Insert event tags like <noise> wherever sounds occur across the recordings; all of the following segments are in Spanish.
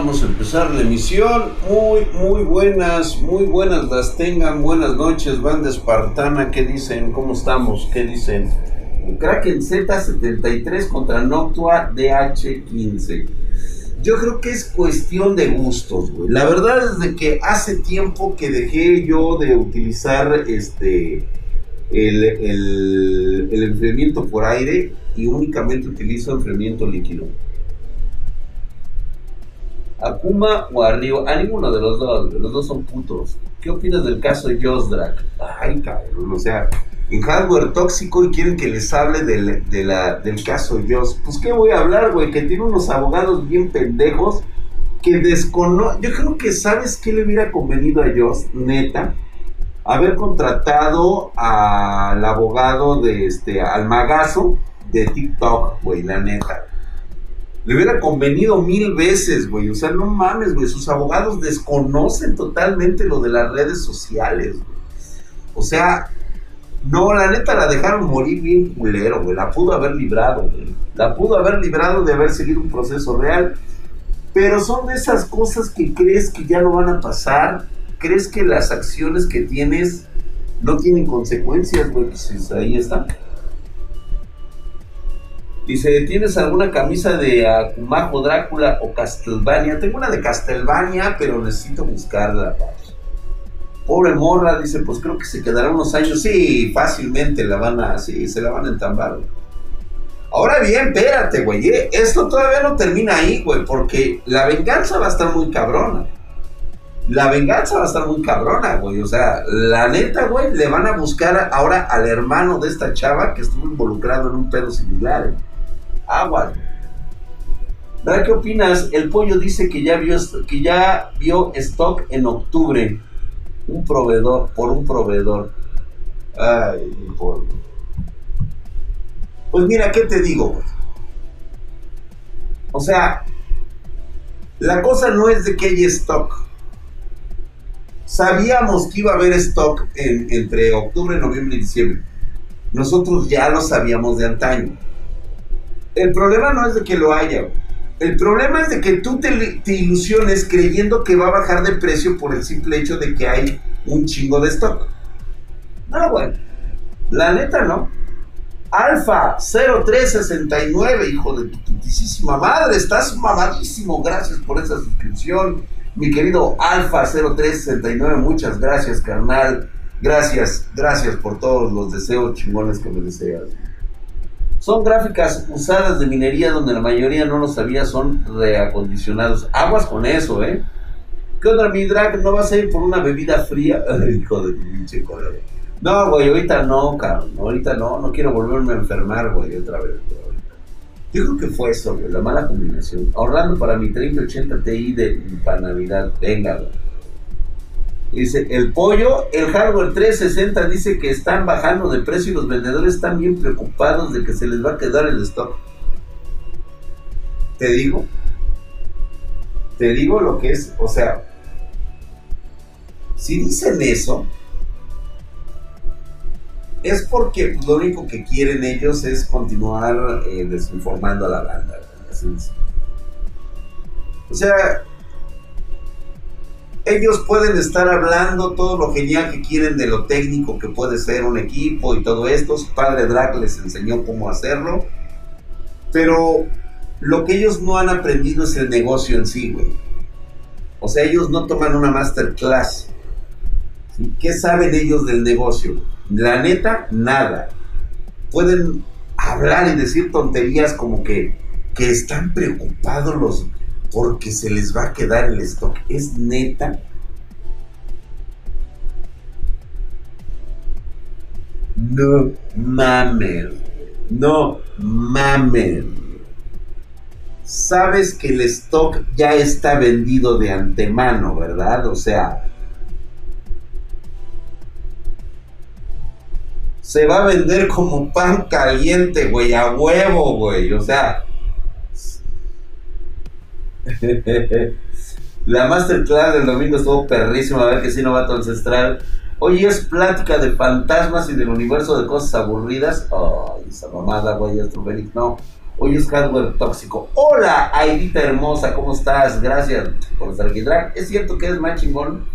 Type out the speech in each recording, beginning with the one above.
vamos a empezar la emisión. Muy, muy buenas, muy buenas las tengan. Buenas noches, banda espartana. ¿Qué dicen? ¿Cómo estamos? ¿Qué dicen? Kraken Z73 contra Noctua DH15. Yo creo que es cuestión de gustos. La verdad es de que hace tiempo que dejé yo de utilizar este el enfriamiento por aire y únicamente utilizo enfriamiento líquido. Akuma o Arrio, a ninguno de los dos, los dos son putos. ¿Qué opinas del caso de Josdrak? Ay, cabrón, o sea, en hardware tóxico y quieren que les hable del, de del caso Joss. Pues, ¿qué voy a hablar, güey? Que tiene unos abogados bien pendejos que desconocen. Yo creo que, ¿sabes qué le hubiera convenido a Joss, neta? Haber contratado al abogado de este, al magazo de TikTok, güey, la neta. Le hubiera convenido mil veces, güey. O sea, no mames, güey. Sus abogados desconocen totalmente lo de las redes sociales, güey. O sea, no, la neta la dejaron morir bien culero, güey. La pudo haber librado, güey. La pudo haber librado de haber seguido un proceso real. Pero son de esas cosas que crees que ya no van a pasar. Crees que las acciones que tienes no tienen consecuencias, güey. Pues ahí está. Dice, ¿tienes alguna camisa de Akumajo, Drácula o Castlevania? Tengo una de Castlevania, pero necesito buscarla, Pobre morra, dice, pues creo que se quedará unos años. Sí, fácilmente la van a, sí, se la van a entambar. Ahora bien, espérate, güey. ¿eh? Esto todavía no termina ahí, güey, porque la venganza va a estar muy cabrona. La venganza va a estar muy cabrona, güey. O sea, la neta, güey, le van a buscar ahora al hermano de esta chava que estuvo involucrado en un pedo similar. ¿eh? Agua. ¿Verdad qué opinas? El pollo dice que ya vio que ya vio stock en octubre. Un proveedor, por un proveedor. Ay, pollo. Pues mira, ¿qué te digo? O sea, la cosa no es de que haya stock. Sabíamos que iba a haber stock entre octubre, noviembre y diciembre. Nosotros ya lo sabíamos de antaño. El problema no es de que lo haya. El problema es de que tú te, ilusiones creyendo que va a bajar de precio por el simple hecho de que hay un chingo de stock. No, bueno. La neta no. Alfa 0369, hijo de tu putísima madre, estás mamadísimo. Gracias por esa suscripción. Mi querido Alfa 0369, muchas gracias, carnal. Gracias, gracias por todos los deseos chingones que me deseas. Son gráficas usadas de minería donde la mayoría no lo sabía, son reacondicionados. Aguas con eso, ¿eh? ¿Qué onda, mi drag? ¿No vas a ir por una bebida fría? <laughs> hijo de pinche color. No, güey, ahorita no, cabrón. Ahorita no, no quiero volverme a enfermar, güey, otra vez. Yo creo que fue eso, güey, la mala combinación. Ahorrando para mi 3080 Ti de para Navidad. Venga, güey. Dice, el pollo, el hardware 360 dice que están bajando de precio y los vendedores están bien preocupados de que se les va a quedar el stock. Te digo, te digo lo que es, o sea, si dicen eso, es porque lo único que quieren ellos es continuar eh, desinformando a la banda. O sea, ellos pueden estar hablando todo lo genial que quieren de lo técnico que puede ser un equipo y todo esto. Su padre Drag les enseñó cómo hacerlo. Pero lo que ellos no han aprendido es el negocio en sí, güey. O sea, ellos no toman una masterclass. ¿Qué saben ellos del negocio? La neta, nada. Pueden hablar y decir tonterías como que, que están preocupados los porque se les va a quedar el stock. Es neta. No mames. No mames. Sabes que el stock ya está vendido de antemano, ¿verdad? O sea, se va a vender como pan caliente, güey, a huevo, güey. O sea, <laughs> La masterclass del domingo estuvo perrísima, a ver que sí, novato ancestral. Hoy es plática de fantasmas y del universo de cosas aburridas. Ay, esa mamada, güey, Astrofélix, no. Hoy es hardware tóxico. Hola, Aidita hermosa, ¿cómo estás? Gracias por estar aquí. ¿es cierto que eres más chingón?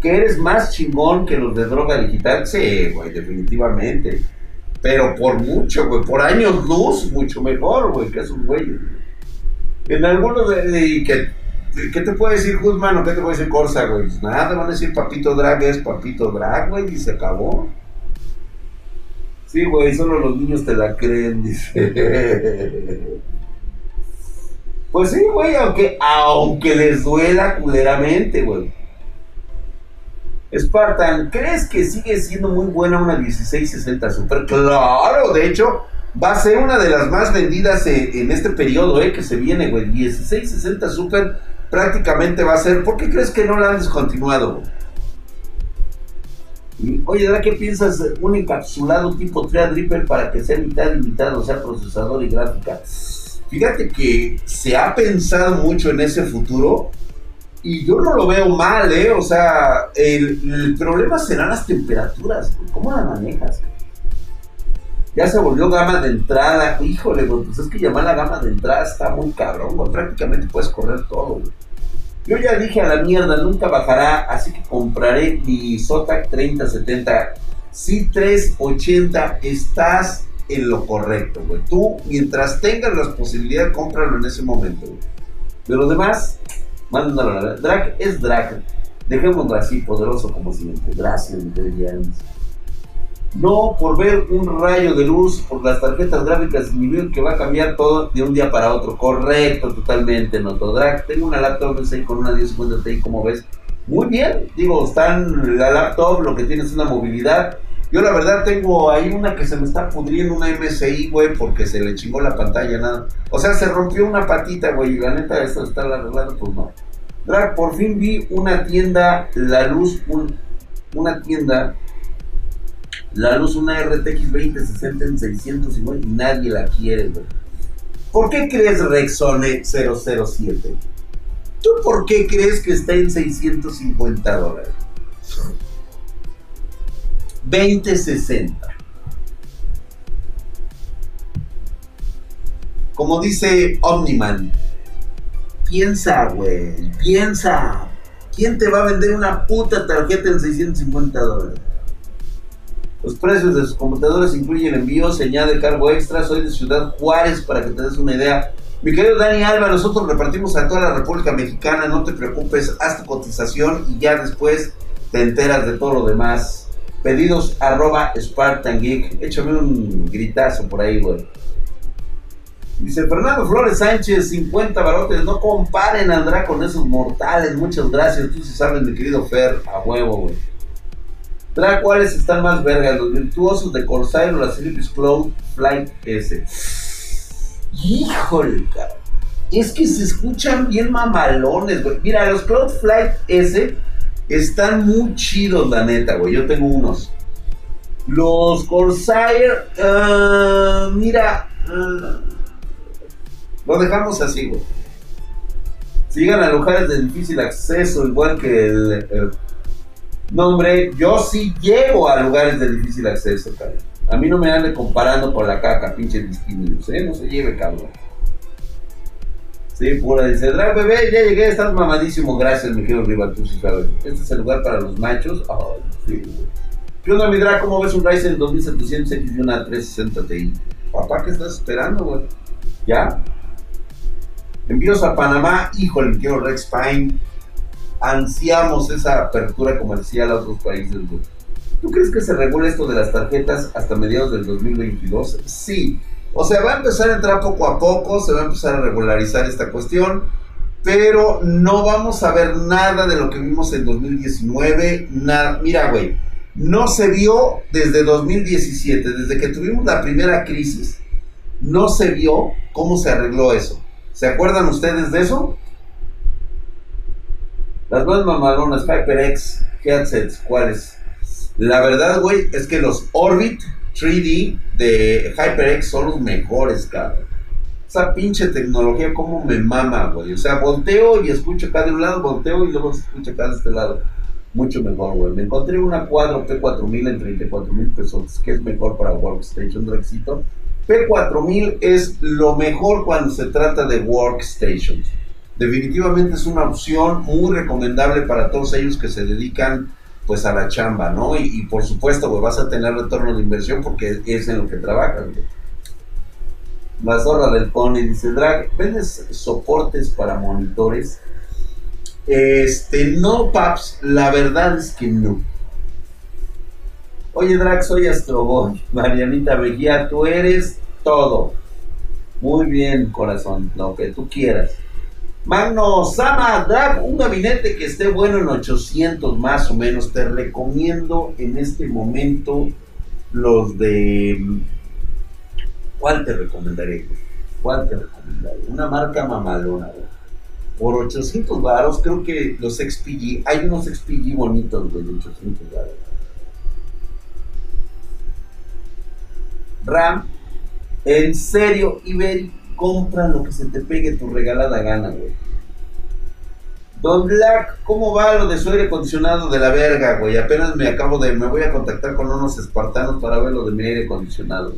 ¿Que eres más chingón que los de droga digital? Sí, güey, definitivamente. Pero por mucho, güey, por años luz, mucho mejor, güey, que esos güeyes. En algunos de, que ¿Qué te puede decir Guzmán o qué te puede decir Corsa, güey? Pues nada, te van a decir Papito Drag es Papito Drag, güey, y se acabó. Sí, güey, solo los niños te la creen, <laughs> dice. Pues sí, güey, aunque, aunque les duela culeramente, güey. Spartan, ¿crees que sigue siendo muy buena una 1660 Super? Claro, de hecho, va a ser una de las más vendidas en, este periodo, eh, que se viene, güey. 1660 Super prácticamente va a ser. ¿Por qué crees que no la han descontinuado? Oye, ¿qué piensas? Un encapsulado tipo Threadripper para que sea mitad y mitad, o sea, procesador y gráfica. Fíjate que se ha pensado mucho en ese futuro y yo no lo veo mal, ¿eh? O sea, el, problema serán las temperaturas. ¿Cómo la manejas? Ya se volvió gama de entrada. Híjole, pues es que llamar la gama de entrada está muy cabrón, Prácticamente puedes correr todo, güey. Yo ya dije a la mierda, nunca bajará, así que compraré mi Zotac 3070. Si 380 estás en lo correcto, güey. Tú, mientras tengas las posibilidades, cómpralo en ese momento, güey. De lo demás, mándalo a la Drag es drag. Dejémoslo así, poderoso como siempre. Gracias, mi no por ver un rayo de luz por las tarjetas gráficas significa que va a cambiar todo de un día para otro. Correcto, totalmente, no Drag. Tengo una laptop con una 1050 Ti, como ves. Muy bien, digo, están la laptop, lo que tiene es una movilidad. Yo la verdad tengo ahí una que se me está pudriendo, una MSI, güey, porque se le chingó la pantalla, nada. O sea, se rompió una patita, güey, y la neta, esto está arreglado, pues no. Drag, por fin vi una tienda, la luz, una tienda la luz, una RTX 2060 en 650 y nadie la quiere, güey. ¿Por qué crees Rexone 007? ¿Tú por qué crees que está en 650 dólares? 2060. Como dice Omniman, piensa, güey, piensa. ¿Quién te va a vender una puta tarjeta en 650 dólares? Los precios de sus computadores incluyen envío, se añade cargo extra. Soy de Ciudad Juárez para que te des una idea. Mi querido Dani Alba, nosotros repartimos a toda la República Mexicana. No te preocupes, haz tu cotización y ya después te enteras de todo lo demás. Pedidos arroba Spartan Geek. Échame un gritazo por ahí, güey. Dice Fernando Flores Sánchez, 50 barotes. No comparen a con esos mortales. Muchas gracias. Tú sí sabes, mi querido Fer, a huevo, güey. ¿Cuáles están más vergas? ¿Los virtuosos de Corsair o la Philips Cloud Flight S? Híjole, cara. Es que se escuchan bien mamalones, güey. Mira, los Cloud Flight S están muy chidos, la neta, güey. Yo tengo unos. Los Corsair, uh, mira, uh, lo dejamos así, güey. Si llegan a lugares de difícil acceso, igual que el no, hombre, yo sí llego a lugares de difícil acceso, cabrón. A mí no me ande comparando con la caca, pinche distinguidos, ¿eh? No se lleve, cabrón. Sí, pura dice, Drag bebé, ya llegué, estás mamadísimo, gracias, mi querido rival, tú sí sabes. Este es el lugar para los machos. Ay, sí, güey. ¿Qué onda, mi Drag? ¿Cómo ves un Ryzen 2700X y una 360 Ti? Papá, ¿qué estás esperando, güey? ¿Ya? Envíos a Panamá, híjole, mi quiero Rex Pine ansiamos esa apertura comercial a otros países, ¿Tú crees que se regule esto de las tarjetas hasta mediados del 2022? Sí. O sea, va a empezar a entrar poco a poco, se va a empezar a regularizar esta cuestión, pero no vamos a ver nada de lo que vimos en 2019. Nada. Mira, güey, no se vio desde 2017, desde que tuvimos la primera crisis, no se vio cómo se arregló eso. ¿Se acuerdan ustedes de eso? Las más mamalonas, HyperX headsets, ¿cuáles? La verdad, güey, es que los Orbit 3D de HyperX son los mejores, cabrón. Esa pinche tecnología, como me mama, güey. O sea, volteo y escucho acá de un lado, volteo y luego escucho acá de este lado. Mucho mejor, güey. Me encontré una Cuadro P4000 en 34 mil pesos, que es mejor para Workstation, Drexito. P4000 es lo mejor cuando se trata de workstations. Definitivamente es una opción muy recomendable para todos ellos que se dedican pues a la chamba, ¿no? Y, por supuesto, pues vas a tener retorno de inversión porque es en lo que trabajas. La zorra del pony dice, Drag, ¿vendes soportes para monitores? Este, no, Paps, la verdad es que no. Oye, Drag, soy Astrobot. <laughs> Marianita Vejía, tú eres todo. Muy bien, corazón, lo que tú quieras. Magno Sama, Drag, un gabinete que esté bueno en 800 más o menos. Te recomiendo en este momento los de... ¿Cuál te recomendaré? ¿Cuál te recomendaré? Una marca mamalona, Por 800 varos, creo que los XPG, hay unos XPG bonitos, de 800 varos. RAM, en serio, Iberi, compra lo que se te pegue tu regalada gana, güey. Don Black, ¿cómo va lo de su aire acondicionado de la verga, güey? Apenas me acabo de, me voy a contactar con unos espartanos para ver lo de mi aire acondicionado.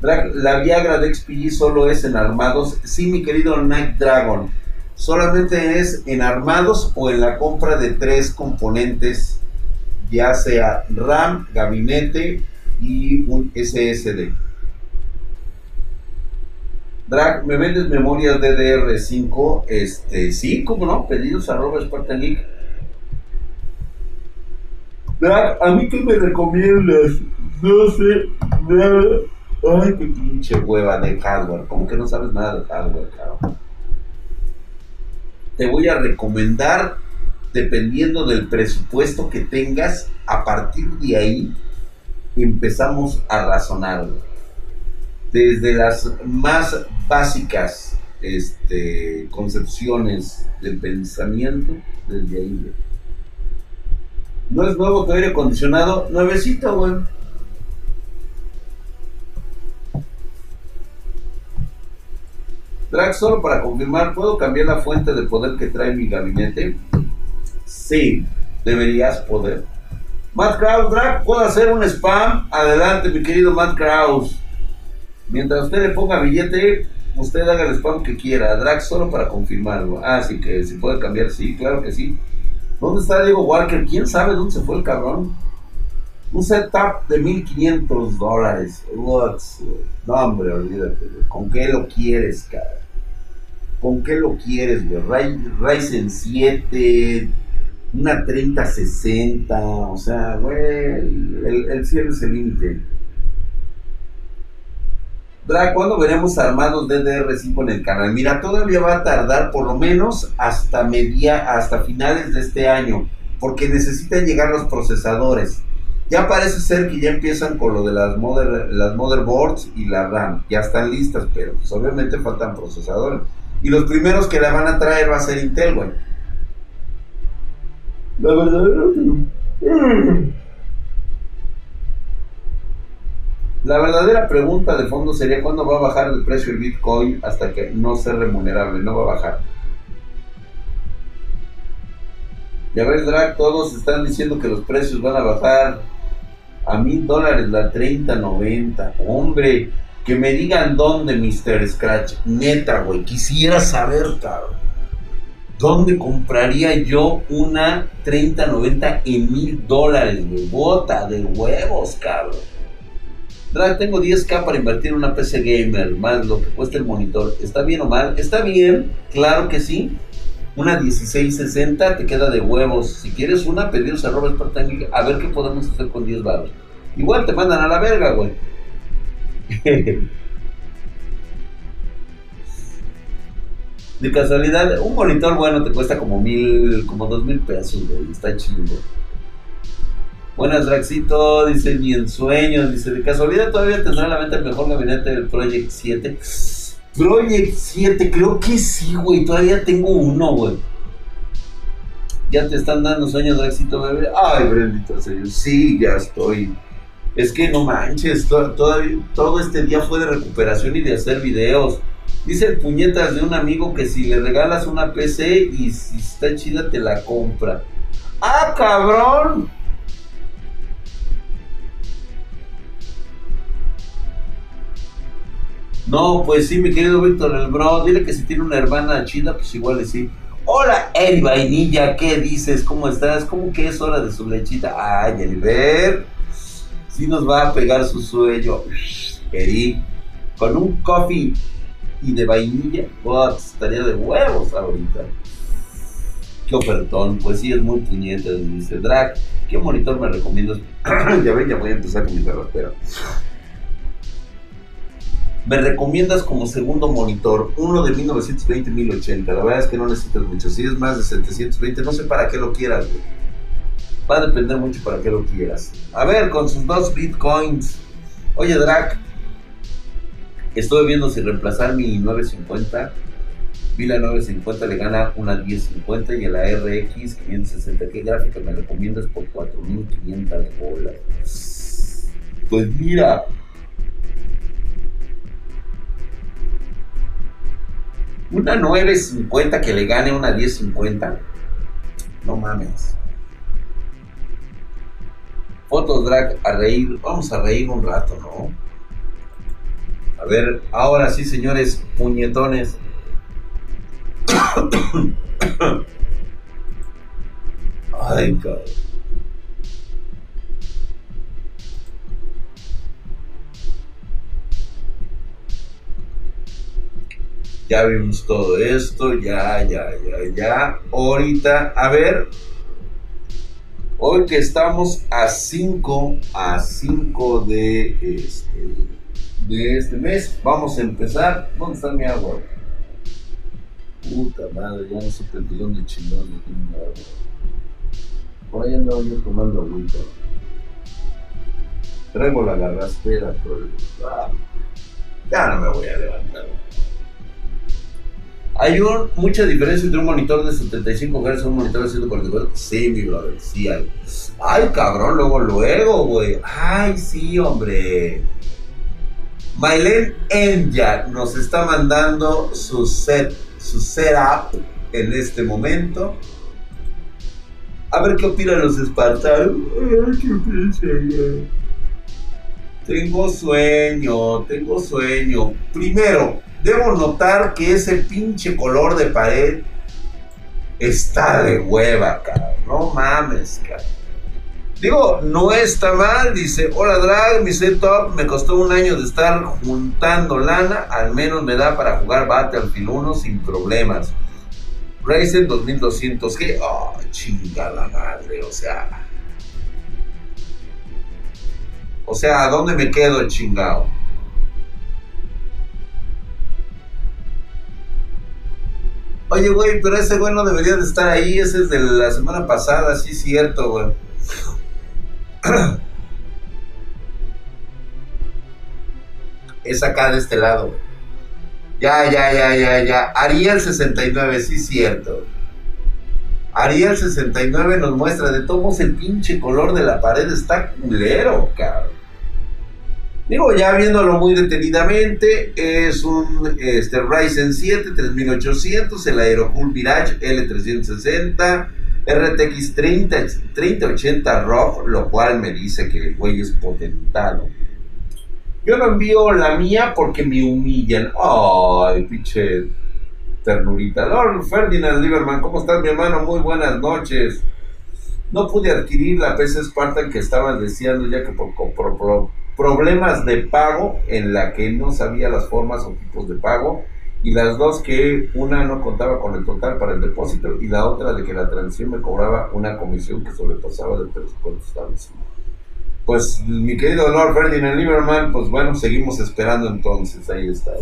la Viagra de XPG solo es en armados. Sí, mi querido Night Dragon. Solamente es en armados o en la compra de tres componentes, ya sea RAM, gabinete y un SSD. Drag, ¿me vendes memorias DDR5? Este, sí, cómo no, pedidos a Robert Spartan League. Drag, ¿a mí qué me recomiendas? No sé nada. Ay, qué pinche hueva de hardware. ¿Cómo que no sabes nada de hardware, cabrón? Te voy a recomendar, dependiendo del presupuesto que tengas, a partir de ahí empezamos a razonar. Desde las más básicas este, concepciones del pensamiento, desde ahí. No es nuevo tu aire acondicionado, nuevecito, güey. Drag, solo para confirmar, ¿puedo cambiar la fuente de poder que trae mi gabinete? Sí, deberías poder. Matt Kraus, Drag, ¿puedo hacer un spam? Adelante, mi querido Matt Kraus. Mientras usted le ponga billete, usted haga el spam que quiera. Drag solo para confirmarlo. Ah, sí, que si puede cambiar, sí, claro que sí. ¿Dónde está Diego Walker? ¿Quién sabe dónde se fue el cabrón? Un setup de 1500 dólares. No, hombre, olvídate. ¿Con qué lo quieres, cara? ¿Con qué lo quieres, güey? Ryzen 7, una 3060, o sea, güey, el, el cielo es el límite. Drag, ¿cuándo veremos armados DDR5 en el canal? Mira, todavía va a tardar por lo menos hasta media, hasta finales de este año, porque necesitan llegar los procesadores. Ya parece ser que ya empiezan con lo de las, las motherboards y la RAM, ya están listas, pero pues obviamente faltan procesadores. Y los primeros que la van a traer va a ser Intel, güey. La verdadera. La verdadera pregunta de fondo sería cuándo va a bajar el precio del Bitcoin hasta que no sea remunerable, no va a bajar. Ya ves, Drag, todos están diciendo que los precios van a bajar a mil dólares la 3090. Hombre, que me digan dónde, Mr. Scratch. Neta, güey, quisiera saber, cabrón. ¿Dónde compraría yo una 3090 en mil dólares, güey? Bota de huevos, cabrón. Tengo 10k para invertir en una PC gamer, más lo que cuesta el monitor. ¿Está bien o mal? Está bien, claro que sí. Una 1660 te queda de huevos. Si quieres una, pedidos a Robert a ver qué podemos hacer con 10 baros. Igual te mandan a la verga, güey. <laughs> De casualidad, un monitor bueno te cuesta como mil, como dos mil pesos, güey. Está chido. Buenas, Draxito, dice ni en sueños, dice, de casualidad todavía tendrá la venta el mejor gabinete del Project 7. Project 7, creo que sí, güey, todavía tengo uno, güey. Ya te están dando sueños, Draxito, bebé. Ay, bendito señor, sí, ya estoy. Es que no manches, todavía, todo este día fue de recuperación y de hacer videos. Dice el puñetas de un amigo que si le regalas una PC y si está chida te la compra. ¡Ah, cabrón! No, pues sí, mi querido Víctor el bro, dile que si tiene una hermana chida, pues igual es sí. Hola, Eri Vainilla, ¿qué dices? ¿Cómo estás? ¿Cómo que es hora de su lechita? Ay, Eliver, sí nos va a pegar su sueño. Eri, con un coffee y de vainilla, what, estaría de huevos ahorita. Qué ofertón, pues sí, es muy puñete, dice Drag. ¿Qué monitor me recomiendas? <clears throat> ya ven, ya voy a empezar con mi carretera. Me recomiendas como segundo monitor uno de 1920-1080. La verdad es que no necesitas mucho. Si es más de 720, no sé para qué lo quieras, Va a depender mucho para qué lo quieras. A ver, con sus dos bitcoins. Oye, Drac, estuve viendo si reemplazar mi 950. Vi la 950 le gana una 1050 y a la RX 560. ¿Qué gráfica me recomiendas por 4500 bolas? Pues mira, Una 9.50 que le gane una 10.50. No mames. Fotos drag a reír. Vamos a reír un rato, ¿no? A ver, ahora sí, señores, puñetones. <coughs> Ay, cabrón. Ya vimos todo esto, ya, ya, ya, ya. Ahorita, a ver, hoy que estamos a 5, a 5 de este, de este mes, vamos a empezar. ¿Dónde está mi agua? Puta madre, ya no supe de dónde chingón de mi agua. Por ahí andaba yo tomando agüita. Traigo la garraspera, pero ah, ya no me voy a levantar. ¿Hay un, mucha diferencia entre un monitor de 75 Hz y un monitor de 144? Sí, mi brother, sí hay. Ay, cabrón, luego, luego, güey. Ay, sí, hombre. Mailen Enya nos está mandando su set, su setup en este momento. A ver qué opinan los espartanos. Tengo sueño, tengo sueño. Primero, debo notar que ese pinche color de pared está de hueva, cabrón. No mames, cabrón. Digo, no está mal, dice, hola Drag, mi setup me costó un año de estar juntando lana, al menos me da para jugar Battlefield 1 sin problemas. Ryzen 2200G, oh, chingada madre, o sea. O sea, ¿a dónde me quedo chingado? Oye, güey, pero ese güey no debería de estar ahí. Ese es de la semana pasada, sí, cierto, güey. <clears throat> es acá de este lado, güey. Ya, ya, ya, ya, ya. Ariel 69, sí, cierto. Ariel 69 nos muestra de todos el pinche color de la pared está culero, cabrón. Digo, ya viéndolo muy detenidamente, es un este, Ryzen 7 3800, el Aerocool Mirage L360, RTX 30, 3080 ROG, lo cual me dice que el güey es potentado. Yo no envío la mía porque me humillan. Ay, pinche ternurita. Lord Ferdinand Lieberman, ¿cómo estás, mi hermano? Muy buenas noches. No pude adquirir la PC Spartan que estaban deseando ya que por, por, por problemas de pago en la que no sabía las formas o tipos de pago y las dos que una no contaba con el total para el depósito y la otra de que la transición me cobraba una comisión que sobrepasaba del presupuesto establecido. Pues mi querido Lord Ferdinand Lieberman, pues bueno, seguimos esperando entonces, ahí está.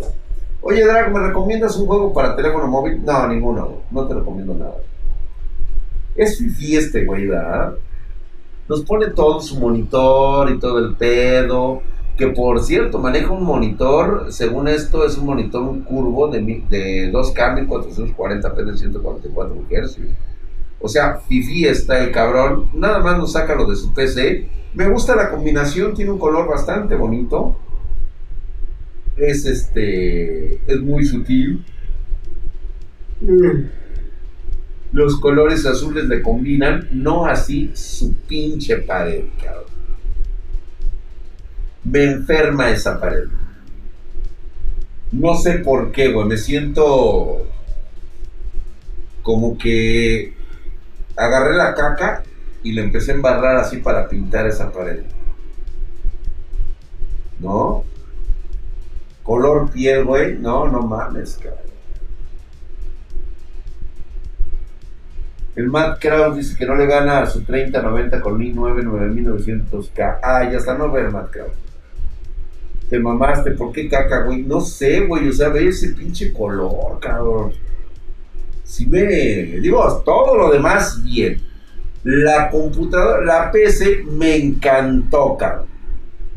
Oye Drag, ¿me recomiendas un juego para teléfono móvil? No, ninguno, no te recomiendo nada. Es fifi este güey, ¿verdad? Nos pone todo su monitor y todo el pedo. Que por cierto, maneja un monitor, según esto, es un monitor un curvo de, de 2K 1440p de 144 Hz. O sea, Fifi está el cabrón. Nada más nos saca lo de su PC. Me gusta la combinación, tiene un color bastante bonito. Es este. Es muy sutil. Mm los colores azules le combinan, no así su pinche pared, cabrón. Me enferma esa pared. No sé por qué, güey. Me siento como que agarré la caca y le empecé a embarrar así para pintar esa pared. ¿No? Color piel, güey. No, no mames, cabrón. El Matt Kraus dice que no le gana a su 30-90 con 1009 9900K. Ah, ya está, no ver Matt Kraus. Te mamaste, ¿por qué caca, güey? No sé, güey, o sea, ve ese pinche color, cabrón. Si me. Digo, todo lo demás, bien. La computadora, la PC me encantó, cabrón.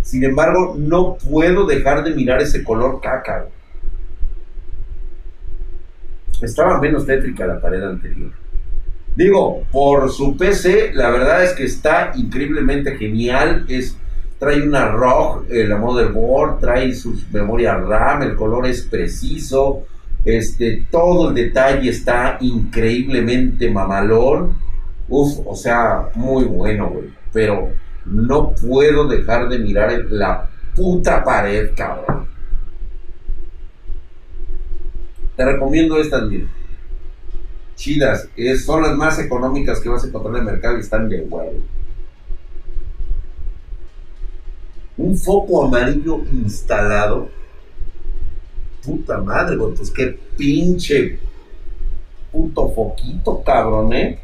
Sin embargo, no puedo dejar de mirar ese color caca. Estaba menos tétrica la pared anterior. Digo, por su PC, la verdad es que está increíblemente genial. Es, trae una ROG, eh, la motherboard, trae su memoria RAM, el color es preciso. Este, todo el detalle está increíblemente mamalón. Uf, o sea, muy bueno, güey. Pero no puedo dejar de mirar la puta pared, cabrón. Te recomiendo estas, mira chidas, son las más económicas que vas a encontrar en el mercado y están de huevo. Un foco amarillo instalado. Puta madre, güey, pues qué pinche puto foquito, cabrón, ¿eh?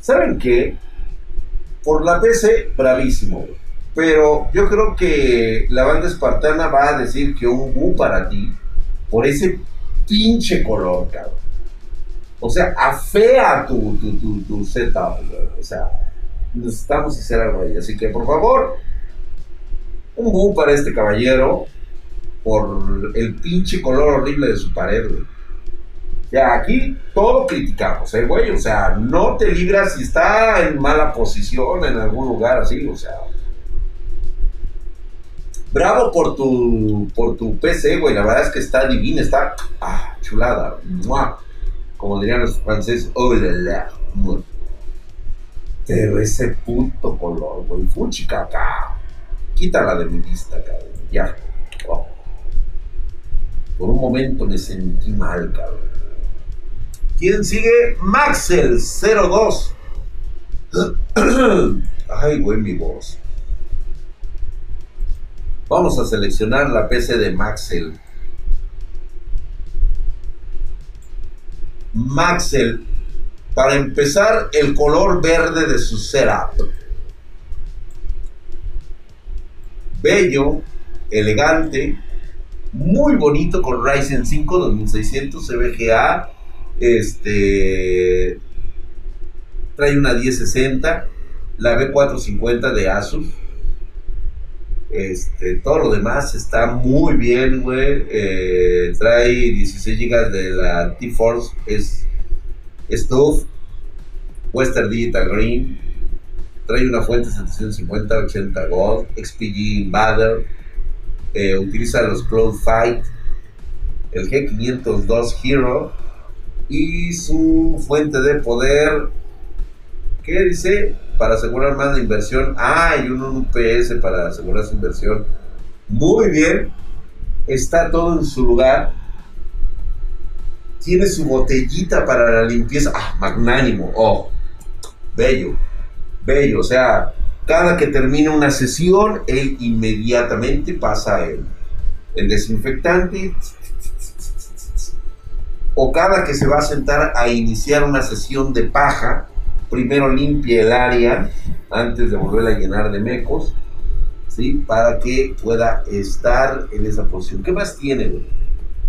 ¿Saben qué? Por la PC, bravísimo, Pero yo creo que la banda espartana va a decir que un bu para ti, por ese pinche color, cabrón. O sea, afea tu, tu, tu, tu setup, O sea, necesitamos hacer algo ahí. Así que, por favor, un boom para este caballero por el pinche color horrible de su pared, güey. Ya, aquí todo criticamos, ¿eh, güey? O sea, no te libras si está en mala posición en algún lugar así, o sea. Bravo por tu, por tu PC, güey. La verdad es que está divina, está ah, chulada. ¡Mua! Como dirían los franceses, oh la. Pero ese puto color, güey, fuchi caca. Quítala de mi vista, cabrón. Ya. Oh. Por un momento me sentí mal, cabrón. ¿Quién sigue? Maxel02. <clears throat> Ay, güey, mi voz. Vamos a seleccionar la PC de Maxel. Maxel, para empezar, el color verde de su setup. Bello, elegante, muy bonito con Ryzen 5 2600 CBGA. Este trae una 1060, la B450 de Asus este, todo lo demás está muy bien, güey. Eh, trae 16 GB de la T-Force, es Stuff, Western Digital Green. Trae una fuente 750-80 Gold, XPG Invader. Eh, utiliza los Cloud Fight, el G502 Hero y su fuente de poder. ¿Qué dice? Para asegurar más de inversión. Ah, y un UPS para asegurar su inversión. Muy bien. Está todo en su lugar. Tiene su botellita para la limpieza. Ah, magnánimo. Oh, bello. Bello. O sea, cada que termina una sesión, él inmediatamente pasa el desinfectante. O cada que se va a sentar a iniciar una sesión de paja, primero limpie el área antes de volver a llenar de mecos, ¿sí? Para que pueda estar en esa posición. ¿Qué más tiene?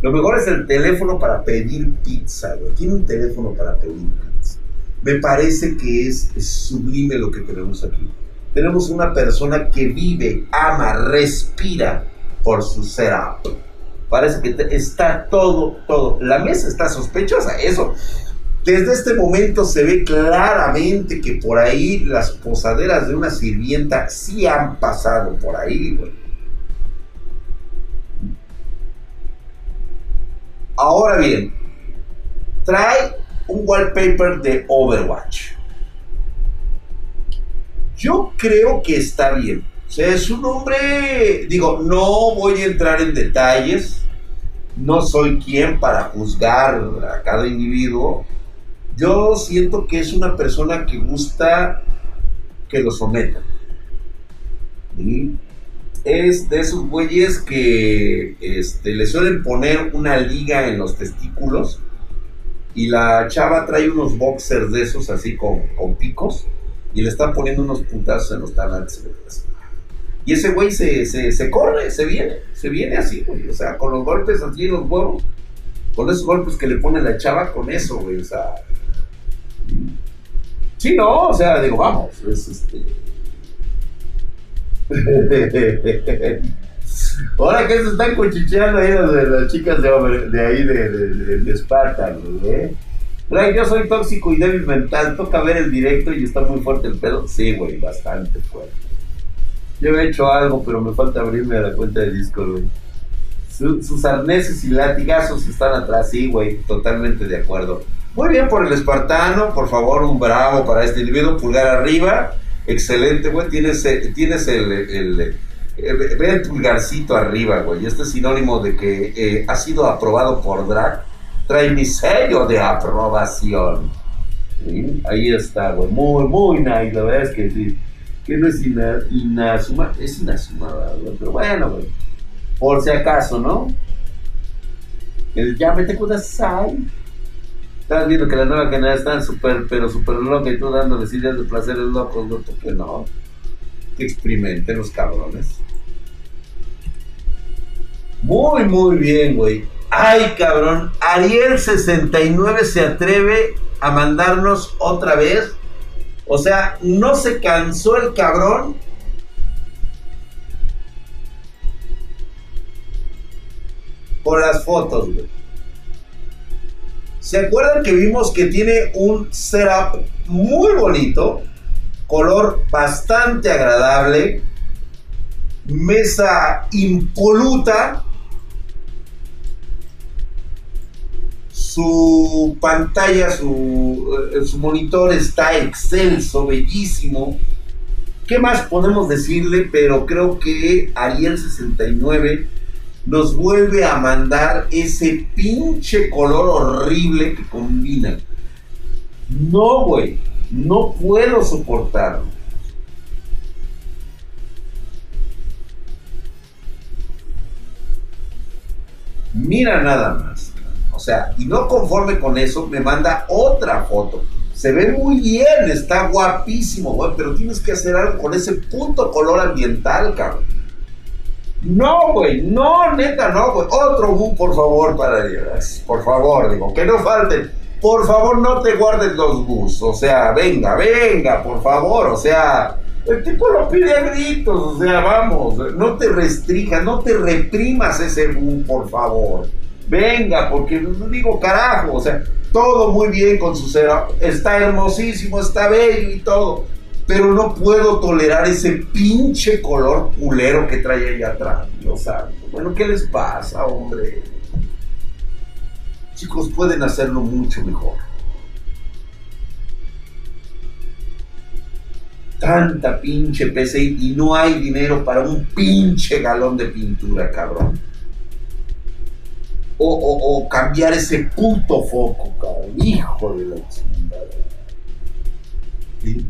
Lo mejor es el teléfono para pedir pizza, güey. Tiene un teléfono para pedir pizza. Me parece que es, sublime lo que tenemos aquí. Tenemos una persona que vive, ama, respira por su setup. Parece que está todo, todo. La mesa está sospechosa, eso desde este momento se ve claramente que por ahí las posaderas de una sirvienta sí han pasado por ahí, Ahora bien, trae un wallpaper de Overwatch. Yo creo que está bien. Es un hombre, digo, no voy a entrar en detalles, no soy quien para juzgar a cada individuo. Yo siento que es una persona que gusta que lo sometan. Es de esos güeyes que este, le suelen poner una liga en los testículos y la chava trae unos boxers de esos así con, con picos y le está poniendo unos putazos en los talantes. Y ese güey se, se, corre, se viene, se viene así, güey. O sea, con los golpes así en los huevos, con esos golpes que le pone la chava, con eso, güey. O sea. Sí, no, o sea, digo, vamos, es este. <laughs> Ahora que se están cuchicheando ahí las, chicas de, ahí de, de, de Spartan, ¿eh? yo soy tóxico y débil mental. Toca ver el directo y está muy fuerte el pedo. Sí, güey, bastante fuerte. Yo he hecho algo, pero me falta abrirme a la cuenta de Discord, güey. sus arneses y latigazos están atrás, sí, güey, totalmente de acuerdo. Muy bien por el espartano, por favor, un bravo para este individuo, pulgar arriba. Excelente, güey, tienes, tienes el, el, ve el pulgarcito arriba, güey. Este es sinónimo de que eh, ha sido aprobado por Drag. Trae mi sello de aprobación. Ahí está, güey. Muy, muy nice. La verdad es que sí que no es inasuma, es inasumada, pero bueno, güey, por si acaso, ¿no? El ya mete sal. Estás viendo que la nueva generación está súper, pero súper loca y tú dándoles ideas de placeres locos, no, que no. Que experimenten los cabrones. Muy, muy bien, güey. Ay, cabrón. Ariel69 se atreve a mandarnos otra vez o sea, no se cansó el cabrón. Por las fotos, güey. ¿Se acuerdan que vimos que tiene un setup muy bonito? Color bastante agradable. Mesa impoluta su pantalla, su, eh, su monitor está excelso, bellísimo. ¿Qué más podemos decirle? Pero creo que Ariel 69 nos vuelve a mandar ese pinche color horrible que combina. No, güey, no puedo soportarlo. Mira nada más. O sea, y no conforme con eso, me manda otra foto. Se ve muy bien, está guapísimo, güey, pero tienes que hacer algo con ese punto color ambiental, cabrón. No, güey, no, neta, no, güey. Otro bu, por favor, para Dios. Por favor, digo, que no falten. Por favor, no te guardes los bus. O sea, venga, venga, por favor. O sea, el tipo lo pide a gritos. O sea, vamos, no te restringas, no te reprimas ese bu, por favor. Venga, porque digo carajo, o sea, todo muy bien con su ser, está hermosísimo, está bello y todo, pero no puedo tolerar ese pinche color culero que trae ahí atrás, Dios santo. Bueno, ¿qué les pasa, hombre? Chicos, pueden hacerlo mucho mejor. Tanta pinche PCI y no hay dinero para un pinche galón de pintura, cabrón o, cambiar ese puto foco, cabrón. Hijo de la chingada.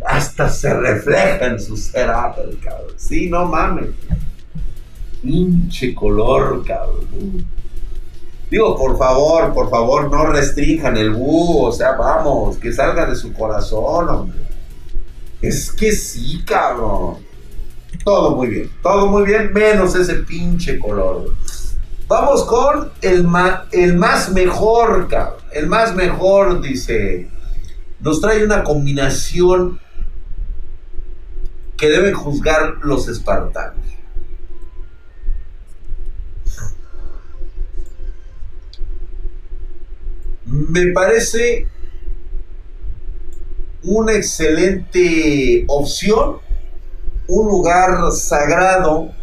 Hasta se refleja en su setup, cabrón. Sí, no mames. Pinche color, cabrón. Digo, por favor, por favor, no restrinjan el búho, o sea, vamos, que salga de su corazón, hombre. Es que sí, cabrón. Todo muy bien, todo muy bien, menos ese pinche color. Vamos con el, el más mejor, cabrón. El más mejor, dice. Nos trae una combinación que deben juzgar los espartanos. Me parece una excelente opción, un lugar sagrado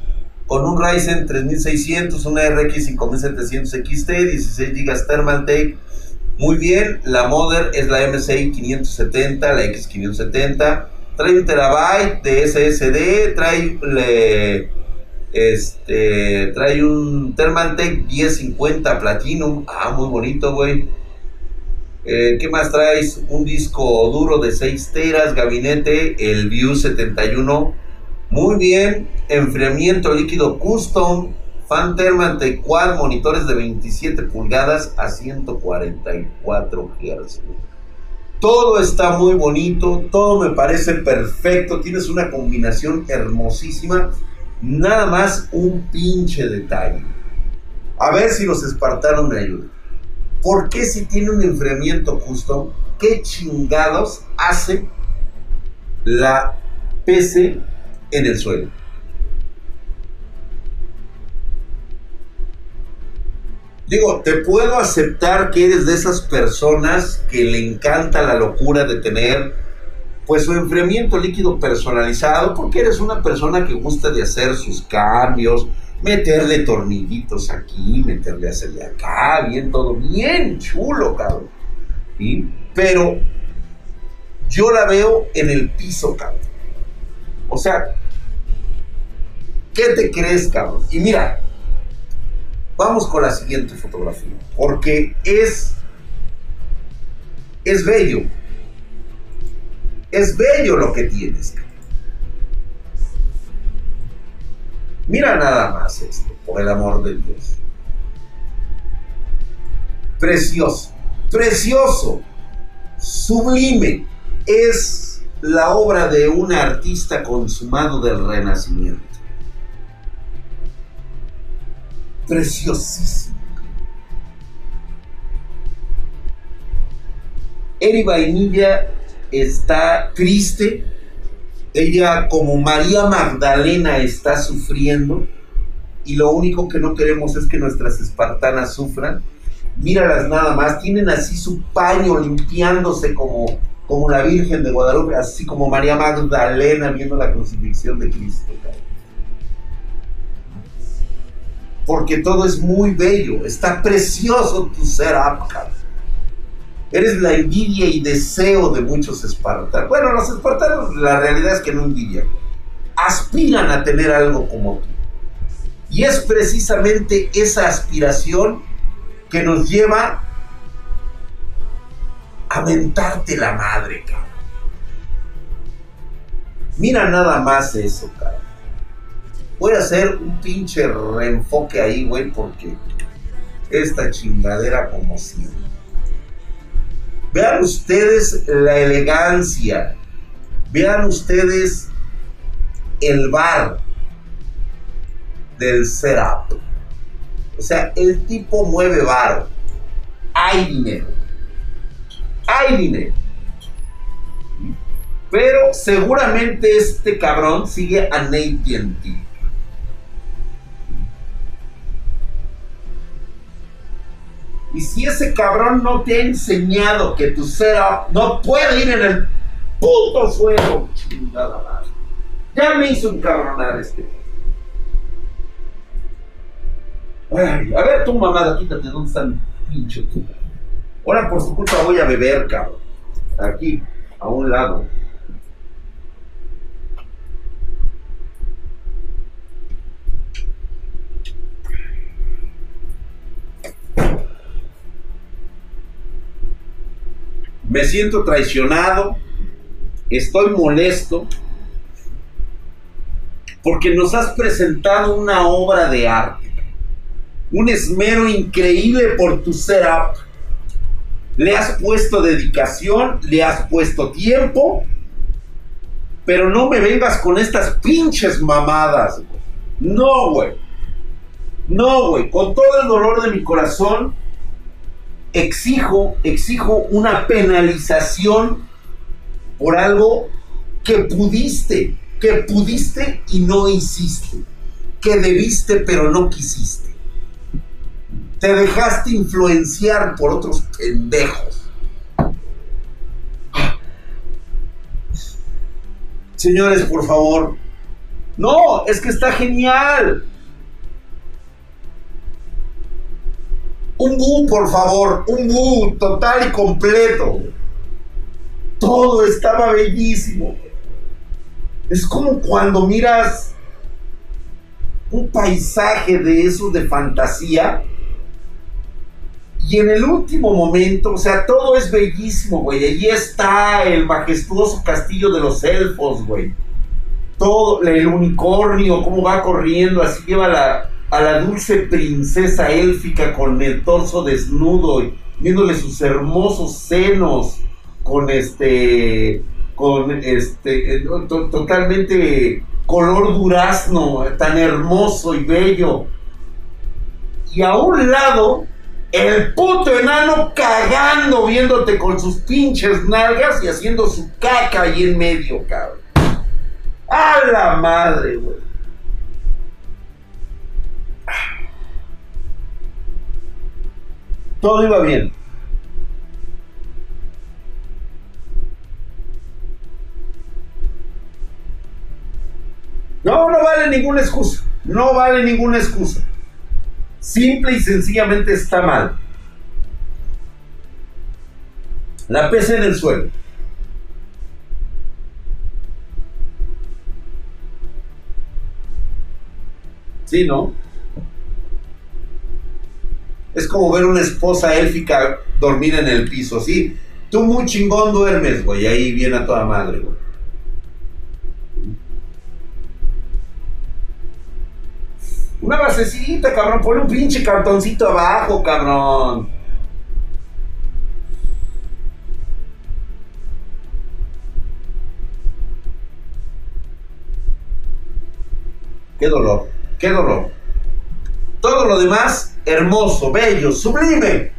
con un Ryzen 3600, una RX 5700 XT, 16 GB Thermal Take. Muy bien, la Mother es la MSI 570, la X570. trae un terabyte de SSD, trae este, trae un Thermaltake 1050 Platinum, ah, muy bonito, güey. Eh, ¿Qué más traes? Un disco duro de 6 teras, gabinete, el View 71. Muy bien, enfriamiento líquido custom, fan Thermaltake Quad, monitores de 27 pulgadas a 144 Hz. Todo está muy bonito, todo me parece perfecto, tienes una combinación hermosísima, nada más un pinche detalle. A ver si los espartanos me ayudan. ¿Por qué si tiene un enfriamiento justo, qué chingados hace la PC en el suelo? Digo, te puedo aceptar que eres de esas personas que le encanta la locura de tener pues su enfriamiento líquido personalizado, porque eres una persona que gusta de hacer sus cambios, meterle tornillitos aquí, meterle hacerle acá, bien todo, bien chulo, cabrón. Pero yo la veo en el piso, cabrón. O sea, ¿qué te crees, cabrón? Y mira, Vamos con la siguiente fotografía, porque es, es bello. Es bello lo que tienes. Mira nada más esto, por el amor de Dios. Precioso, precioso, sublime. Es la obra de un artista consumado del Renacimiento. Preciosísimo. Eri Vainilla está triste. Ella, como María Magdalena, está sufriendo. Y lo único que no queremos es que nuestras espartanas sufran. Míralas nada más. Tienen así su paño limpiándose como, como la Virgen de Guadalupe, así como María Magdalena viendo la crucifixión de Cristo porque todo es muy bello, está precioso tu ser cabrón. Eres la envidia y deseo de muchos espartanos. Bueno, los espartanos, la realidad es que no envidian, aspiran a tener algo como tú. Y es precisamente esa aspiración que nos lleva a mentarte la madre, cabrón. Mira nada más eso, cabrón. Voy a hacer un pinche reenfoque ahí, güey, porque esta chingadera como si. Vean ustedes la elegancia. Vean ustedes el bar del setup. O sea, el tipo mueve bar. Hay dinero. Hay dinero. Pero seguramente este cabrón sigue a Nate Y si ese cabrón no te ha enseñado que tu setup no puede ir en el puto suelo, chingada madre. Ya me hizo un cabronar este. Ay, a ver tu mamada, quítate, ¿dónde están pinche tú? Ahora por su culpa voy a beber, cabrón. Aquí, a un lado. Me siento traicionado, estoy molesto, porque nos has presentado una obra de arte, un esmero increíble por tu setup. Le has puesto dedicación, le has puesto tiempo, pero no me vengas con estas pinches mamadas. No, güey. No, güey. Con todo el dolor de mi corazón, exijo, exijo una penalización por algo que pudiste, que pudiste y no hiciste, que debiste pero no quisiste. Te dejaste influenciar por otros pendejos. Señores, por favor. No, es que está genial. Un bu, por favor, un bu total y completo. Todo estaba bellísimo. Es como cuando miras un paisaje de esos de fantasía y en el último momento, o sea, todo es bellísimo, güey. Allí está el majestuoso castillo de los elfos, güey. Todo, el unicornio, cómo va corriendo, así lleva la, a la dulce princesa élfica con el torso desnudo, y viéndole sus hermosos senos, con este, con este, eh, totalmente color durazno, tan hermoso y bello. Y a un lado el puto enano cagando, viéndote con sus pinches nalgas y haciendo su caca ahí en medio, cabrón. A la madre, güey. Todo iba bien. No, no vale ninguna excusa. No vale ninguna excusa. Simple y sencillamente está mal. La pesa en el suelo. Sí, ¿no? Es como ver una esposa élfica dormir en el piso, sí. Tú muy chingón duermes, güey, ahí viene a toda madre, güey. Una basecita, cabrón. Ponle un pinche cartoncito abajo, cabrón. Qué dolor, qué dolor. Todo lo demás, hermoso, bello, sublime.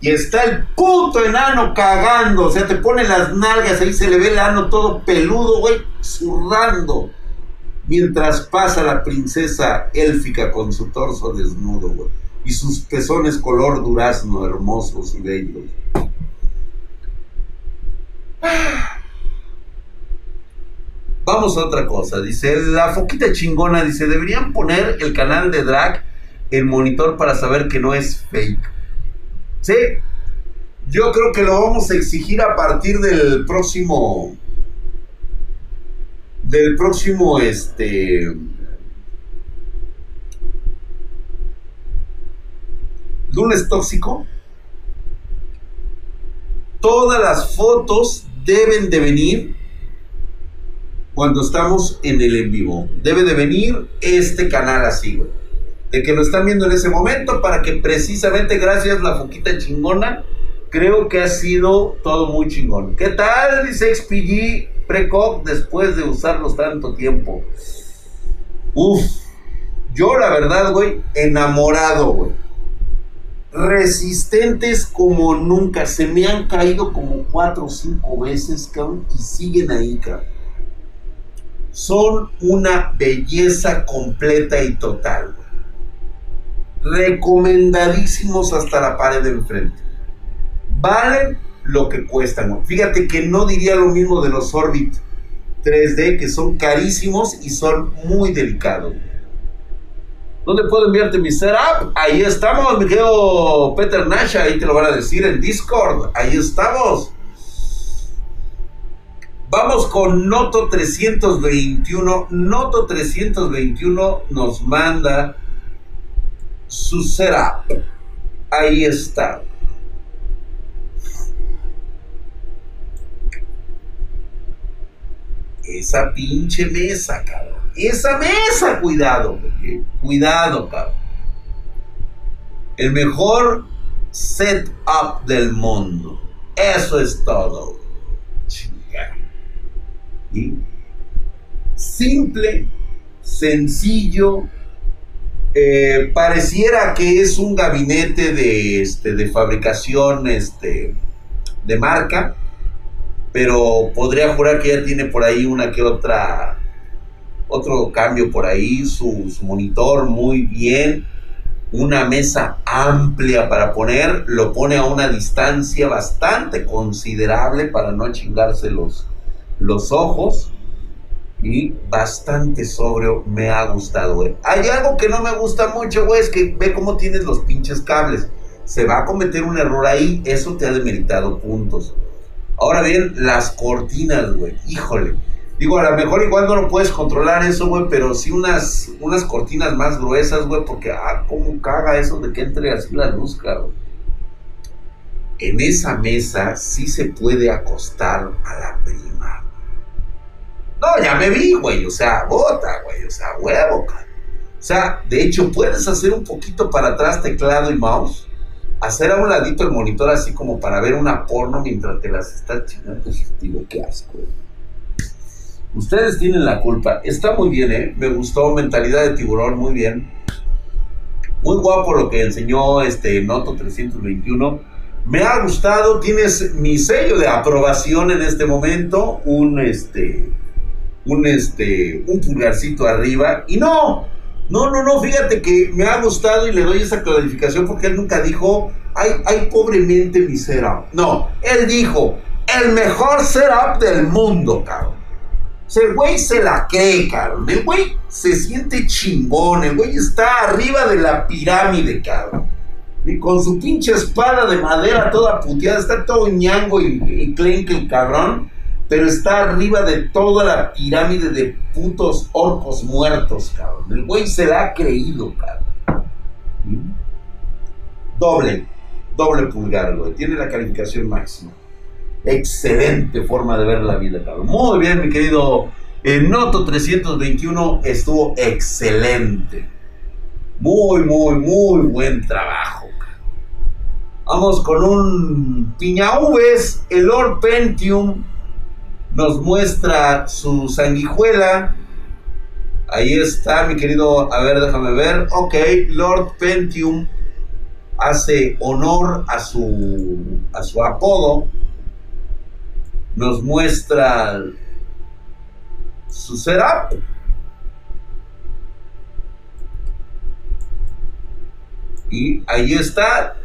Y está el puto enano cagando. O sea, te pone las nalgas, ahí se le ve el ano todo peludo, güey, zurrando mientras pasa la princesa élfica con su torso desnudo, güey, y sus pezones color durazno, hermosos y bellos. Vamos a otra cosa, dice, la foquita chingona, dice, deberían poner el canal de drag en monitor para saber que no es fake. Sí, yo creo que lo vamos a exigir a partir del próximo del próximo, este... Lunes tóxico. Todas las fotos deben de venir cuando estamos en el en vivo. Debe de venir este canal así, güey. De que lo están viendo en ese momento para que precisamente gracias a la foquita chingona, creo que ha sido todo muy chingón. ¿Qué tal? Dice XPG Precop después de usarlos tanto tiempo. Uf, yo la verdad, güey, enamorado, güey. Resistentes como nunca. Se me han caído como cuatro o cinco veces, cabrón, y siguen ahí, cabrón. Son una belleza completa y total. Recomendadísimos hasta la pared de enfrente. Valen lo que cuestan. Fíjate que no diría lo mismo de los Orbit 3D, que son carísimos y son muy delicados. ¿Dónde puedo enviarte mi setup? Ahí estamos, mi querido Peter Nash, ahí te lo van a decir en Discord. Ahí estamos. Vamos con Noto 321. Noto 321 nos manda su setup. Ahí está. Esa pinche mesa, cabrón. Esa mesa, cuidado, cuidado, cabrón. El mejor setup del mundo. Eso es todo. ¿Y? Simple, sencillo. Eh, pareciera que es un gabinete de, este, de fabricación este, de marca pero podría jurar que ya tiene por ahí una que otra, otro cambio por ahí, su, monitor muy bien, una mesa amplia para poner, lo pone a una distancia bastante considerable para no chingarse los, los ojos y bastante sobrio, me ha gustado, güey. Hay algo que no me gusta mucho, güey, es que ve cómo tienes los pinches cables. Se va a cometer un error ahí, eso te ha demeritado puntos. Ahora bien, las cortinas, güey. Híjole. Digo, a lo mejor igual no lo puedes controlar eso, güey, pero sí unas, unas cortinas más gruesas, güey, porque, ah, cómo caga eso de que entre así la luz, cabrón. En esa mesa sí se puede acostar a la prima. No, ya me vi, güey, o sea, bota, güey, o sea, huevo, cabrón. O sea, de hecho, puedes hacer un poquito para atrás teclado y mouse, hacer a un ladito el monitor así como para ver una porno mientras te las estás chingando. Digo, qué asco, güey. Ustedes tienen la culpa. Está muy bien, ¿eh? Me gustó Mentalidad de Tiburón, muy bien. Muy guapo lo que enseñó este Noto 321. Me ha gustado, tienes mi sello de aprobación en este momento, un este un este un pulgarcito arriba y no, no, no, no, fíjate que me ha gustado y le doy esa clarificación porque él nunca dijo, ay, ay, pobremente mi setup. No, él dijo, el mejor setup del mundo, cabrón el güey se la cree, cabrón. El güey se siente chingón. El güey está arriba de la pirámide, cabrón. Y con su pinche espada de madera toda puteada. Está todo ñango y, y el cabrón. Pero está arriba de toda la pirámide de putos orcos muertos, cabrón. El güey se la ha creído, cabrón. Doble. Doble pulgar, güey. Tiene la calificación máxima. Excelente forma de ver la vida, cabrón. Muy bien, mi querido eh, Noto 321 estuvo excelente. Muy, muy, muy buen trabajo. Vamos con un piñaúves. El Lord Pentium nos muestra su sanguijuela. Ahí está, mi querido. A ver, déjame ver. Ok, Lord Pentium hace honor a su, a su apodo nos muestra su setup. Y ahí está.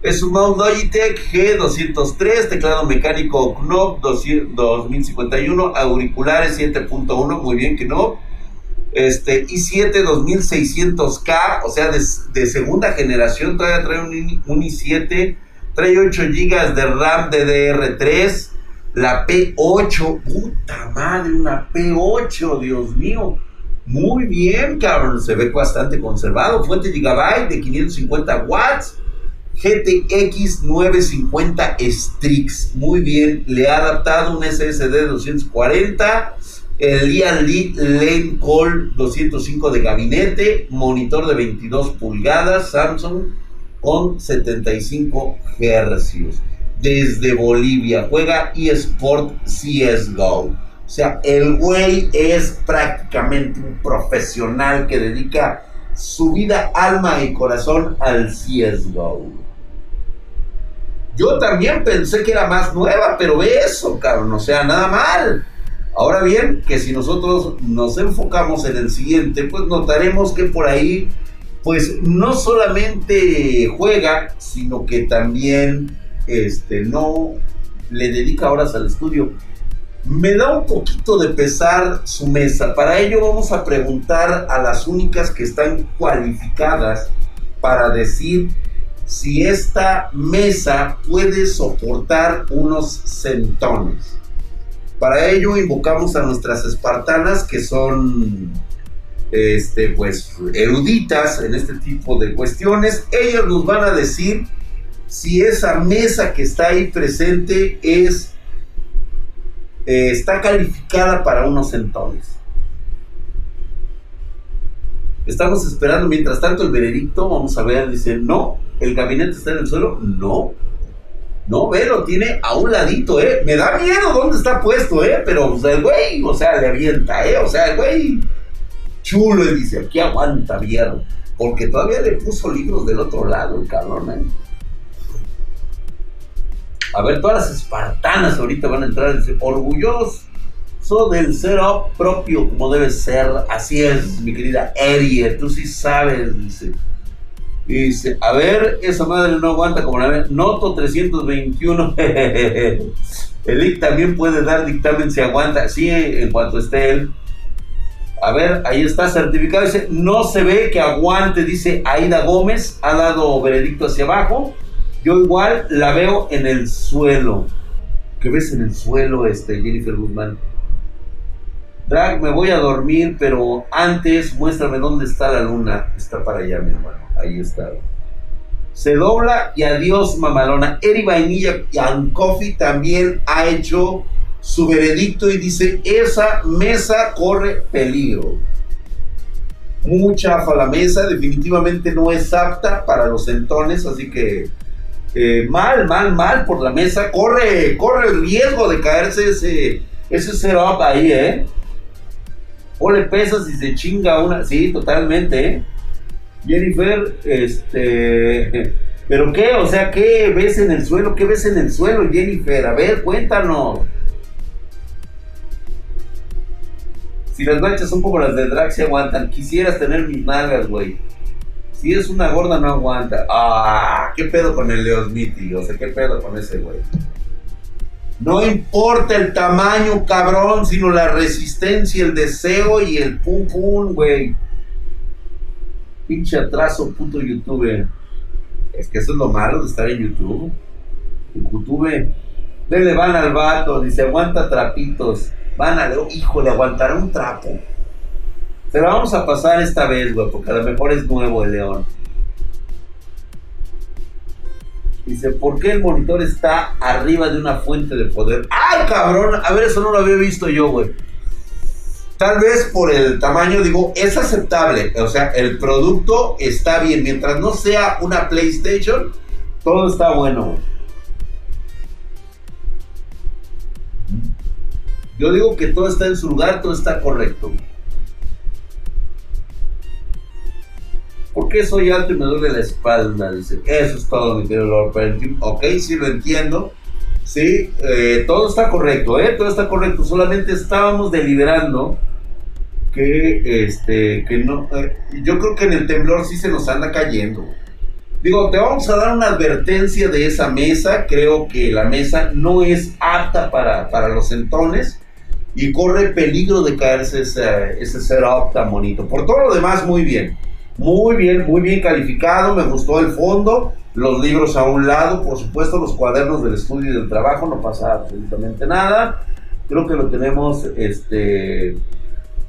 Es un mouse Logitech G203, teclado mecánico Knop 2051, auriculares 7.1, muy bien Knop. Este, i7 2600K, o sea, de, segunda generación, todavía trae un, un i7, trae 8 GB de RAM DDR3, la P8, puta madre, una P8, Dios mío. Muy bien, cabrón, se ve bastante conservado. Fuente Gigabyte de 550 watts. GTX 950 Strix. Muy bien, le ha adaptado un SSD de 240. El Lane Call 205 de gabinete. Monitor de 22 pulgadas. Samsung con 75 Hz desde Bolivia. Juega eSport CSGO. O sea, el güey es prácticamente un profesional que dedica su vida, alma y corazón al CSGO. Yo también pensé que era más nueva, pero eso, cabrón. O sea, nada mal. Ahora bien, que si nosotros nos enfocamos en el siguiente, pues notaremos que por ahí, pues no solamente juega, sino que también este, no le dedica horas al estudio. Me da un poquito de pesar su mesa. Para ello vamos a preguntar a las únicas que están cualificadas para decir si esta mesa puede soportar unos centones. Para ello invocamos a nuestras espartanas que son este pues eruditas en este tipo de cuestiones. Ellas nos van a decir si esa mesa que está ahí presente es eh, está calificada para unos centones. Estamos esperando, mientras tanto, el veredicto. Vamos a ver, dice, no, el gabinete está en el suelo. No, no, ve, lo tiene a un ladito, ¿eh? Me da miedo dónde está puesto, ¿eh? Pero pues, el güey, o sea, le avienta, ¿eh? O sea, el güey, chulo, y dice, aquí aguanta bien. Porque todavía le puso libros del otro lado, el cabrón, ¿eh? A ver, todas las espartanas ahorita van a entrar dice, orgulloso del setup propio como debe ser. Así es, mi querida Erie, tú sí sabes, dice. Dice, a ver, esa madre no aguanta como la Noto 321. <laughs> El IC también puede dar dictamen si aguanta. Sí, en cuanto esté él. A ver, ahí está certificado. Dice, no se ve que aguante, dice Aida Gómez. Ha dado veredicto hacia abajo. Yo igual la veo en el suelo. ¿Qué ves en el suelo, este, Jennifer Guzmán? Drag, me voy a dormir, pero antes muéstrame dónde está la luna. Está para allá, mi hermano. Ahí está. Se dobla y adiós, mamalona. Eri Vainilla y Coffee también ha hecho su veredicto y dice: esa mesa corre peligro. Mucha la mesa, definitivamente no es apta para los entones, así que eh, mal, mal, mal por la mesa. Corre, corre el riesgo de caerse ese, ese setup ahí, ¿eh? Pone pesas y se chinga una. Sí, totalmente, ¿eh? Jennifer, este. ¿Pero qué? O sea, ¿qué ves en el suelo? ¿Qué ves en el suelo, Jennifer? A ver, cuéntanos. Si las manchas son como las de drag, se aguantan. Quisieras tener mis nalgas, güey. Si es una gorda, no aguanta. Ah, ¿qué pedo con el Leo Smithy? O sea, ¿qué pedo con ese güey? No importa el tamaño, cabrón, sino la resistencia, el deseo y el pum pum, güey. Pinche atraso, puto youtuber. Es que eso es lo malo de estar en YouTube. En YouTube, le van al vato, dice, aguanta trapitos. Van a, hijo, le aguantará un trapo. Se la vamos a pasar esta vez, güey, porque a lo mejor es nuevo el león. Dice, ¿por qué el monitor está arriba de una fuente de poder? ¡Ay, cabrón! A ver, eso no lo había visto yo, güey. Tal vez por el tamaño, digo, es aceptable. O sea, el producto está bien. Mientras no sea una PlayStation, todo está bueno, Yo digo que todo está en su lugar, todo está correcto. ¿Por qué soy alto y me duele la espalda? Dice, eso es todo, mi querido Lord Ok, sí lo entiendo. Sí, eh, todo está correcto, ¿eh? Todo está correcto. Solamente estábamos deliberando que, este, que no... Eh, yo creo que en el temblor sí se nos anda cayendo. Digo, te vamos a dar una advertencia de esa mesa. Creo que la mesa no es apta para, para los entones y corre peligro de caerse ese, ese setup tan bonito. Por todo lo demás, muy bien. Muy bien, muy bien calificado, me gustó el fondo, los libros a un lado, por supuesto los cuadernos del estudio y del trabajo, no pasa absolutamente nada. Creo que lo tenemos, este,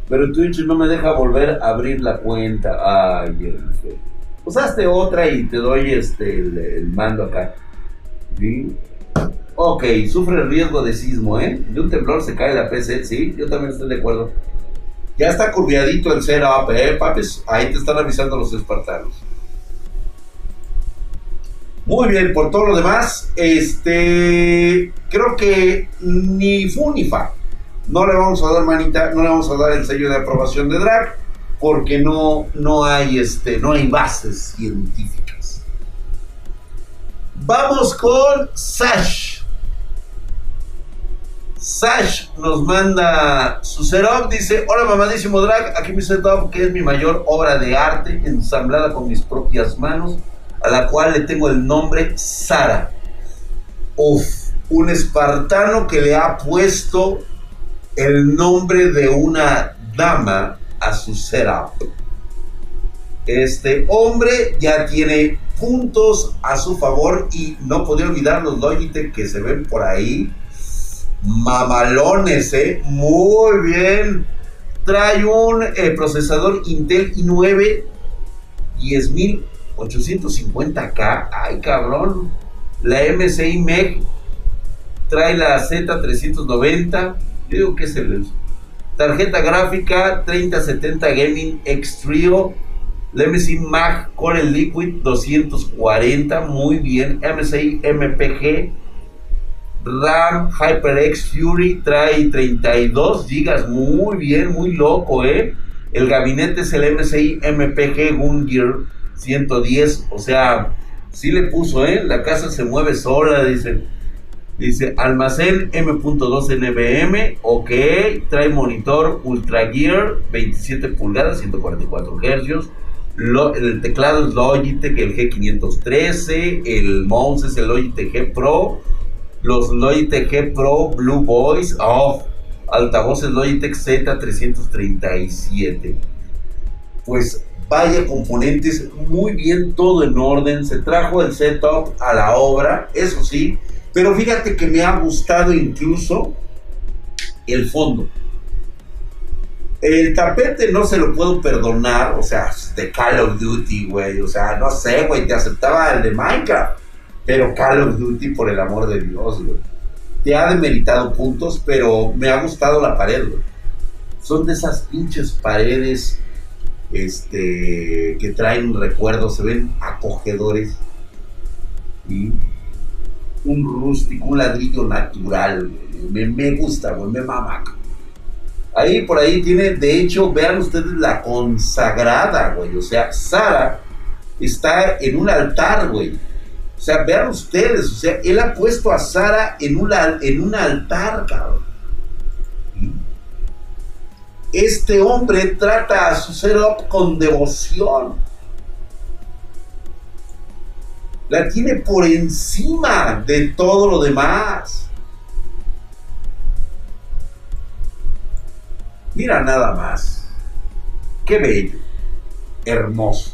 pero Twitch no me deja volver a abrir la cuenta. Ay, pues hazte otra y te doy este el, mando acá. ¿Sí? Ok, sufre riesgo de sismo, ¿eh? De un temblor se cae la PC, sí, yo también estoy de acuerdo. Ya está curviadito el setup, eh, papis. Ahí te están avisando los espartanos. Muy bien, por todo lo demás, este, creo que ni fu ni fa. No le vamos a dar manita, no le vamos a dar el sello de aprobación de drag, porque no, no hay, este, no hay bases científicas. Vamos con Sash. Sash nos manda su setup, dice, hola mamadísimo drag, aquí mi setup que es mi mayor obra de arte ensamblada con mis propias manos, a la cual le tengo el nombre Sara. Uf, un espartano que le ha puesto el nombre de una dama a su setup. Este hombre ya tiene puntos a su favor y no podía olvidar los Logitech que se ven por ahí mamalones, ¿eh? Muy bien. Trae un eh, procesador Intel i9 10850K. Ay, cabrón. La MSI MEG trae la Z390. Yo digo que es el. Tarjeta gráfica 3070 Gaming X Trio. La MSI Mag Core Liquid 240. Muy bien. MSI MPG RAM HyperX Fury trae 32 GB, muy bien, muy loco, ¿eh? El gabinete es el MSI MPG Gungear 110, o sea, sí le puso, ¿eh? La casa se mueve sola, dice. Dice, almacén M.2 NVM, ok, trae monitor Ultra Gear 27 pulgadas, 144 Hz. el teclado es Logitech, el G513, el mouse es el Logitech G Pro, los Logitech Pro Blue Boys, oh, altavoces Logitech Z337. Pues vaya componentes, muy bien, todo en orden, se trajo el setup a la obra, eso sí, pero fíjate que me ha gustado incluso el fondo. El tapete no se lo puedo perdonar, o sea, de Call of Duty, güey. O sea, no sé, güey, te aceptaba el de Minecraft. Pero Call of Duty, por el amor de Dios, güey. Te ha demeritado puntos, pero me ha gustado la pared, güey. Son de esas pinches paredes este, que traen recuerdos, se ven acogedores. Y un rústico, un ladrillo natural. Me, me gusta, güey, me mama. Ahí por ahí tiene, de hecho, vean ustedes la consagrada, güey. O sea, Sara está en un altar, güey. O sea, vean ustedes, o sea, él ha puesto a Sara en, en un altar, cabrón. Este hombre trata a su ser con devoción. La tiene por encima de todo lo demás. Mira nada más. Qué bello. Hermoso.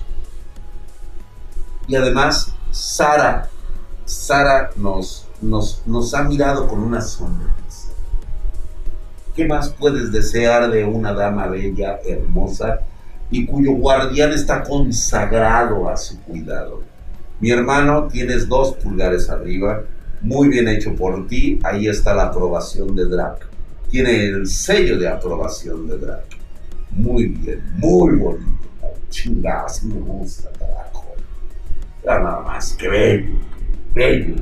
Y además, Sara, Sara nos, nos, nos ha mirado con una sonrisa. ¿Qué más puedes desear de una dama bella, hermosa y cuyo guardián está consagrado a su cuidado? Mi hermano, tienes dos pulgares arriba, muy bien hecho por ti, ahí está la aprobación de Drac tiene el sello de aprobación de Drake. Muy bien, muy bonito. Chingada, así me gusta, carajo. Ya nada más, que bello, bello.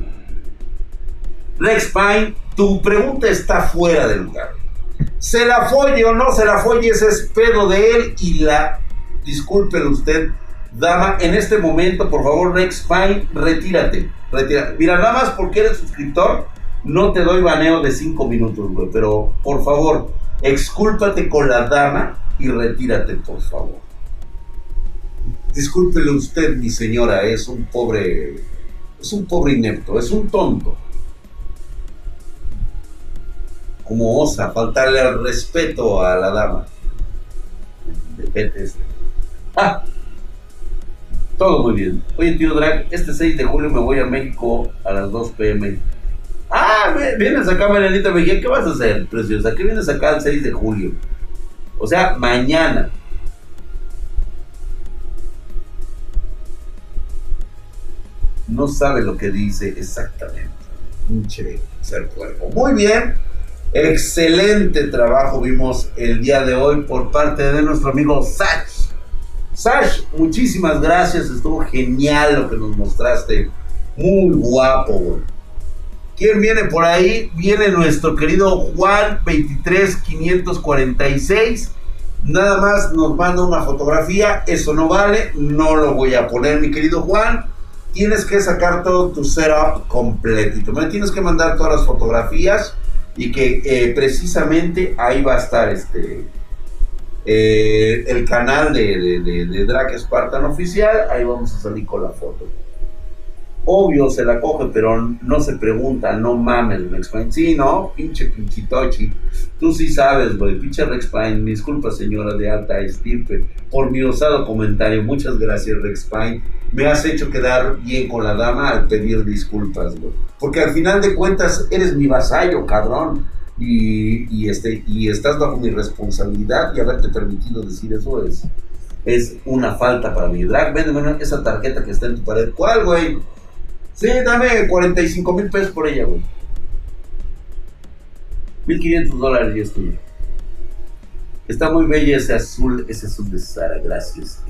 Rex Pine, tu pregunta está fuera de lugar. Se la folle o no se la folle, ese es pedo de él y la. Discúlpelo usted, dama, en este momento, por favor, Rex Pine, retírate. retírate. Mira, nada más porque eres suscriptor, no te doy baneo de cinco minutos, güey, pero por favor, excúlpate con la dama y retírate, por favor. Discúlpele usted, mi señora, es un pobre, es un pobre inepto, es un tonto. Como osa faltarle al respeto a la dama. De este. Ah, todo muy bien. Oye, tío Drag, este 6 de julio me voy a México a las 2 pm Ah, vienes acá, Marianita Mejía, ¿qué vas a hacer, preciosa? ¿Qué vienes acá el 6 de julio? O sea, mañana. No sabe lo que dice exactamente. Pinche ser cuerpo. Muy bien. Excelente trabajo vimos el día de hoy por parte de nuestro amigo Sash. Sash, muchísimas gracias. Estuvo genial lo que nos mostraste. Muy guapo, güey. ¿Quién viene por ahí? Viene nuestro querido Juan 23546. Nada más nos manda una fotografía. Eso no vale. No lo voy a poner, mi querido Juan. Tienes que sacar todo tu setup completito. Me tienes que mandar todas las fotografías y que eh, precisamente ahí va a estar este eh, el canal de, de, de Drake Spartan oficial. Ahí vamos a salir con la foto. Obvio se la coge, pero no se pregunta, no mames, Rex Pine. Sí, no, pinche pinchitochi. Tú sí sabes, güey, pinche Rex Pine. Disculpa, señora de alta estirpe, por mi osado comentario. Muchas gracias, Rex Pine. Me has hecho quedar bien con la dama al pedir disculpas, güey. Porque al final de cuentas eres mi vasallo, cabrón. Y, este, y estás bajo mi responsabilidad y haberte permitido decir eso es, es una falta para mi drag. Véndeme esa tarjeta que está en tu pared. ¿Cuál, güey? Sí, dame 45 mil pesos por ella, güey. 1500 dólares y es tuyo. Está muy bella ese azul, ese azul de Sara, gracias.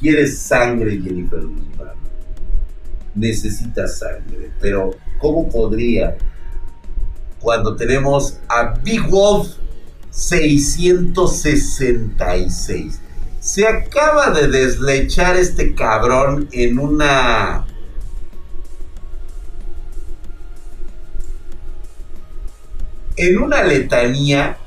Quieres sangre, Jennifer Necesitas sangre, pero ¿cómo podría cuando tenemos a Big Wolf 666? Se acaba de deslechar este cabrón en una en una letanía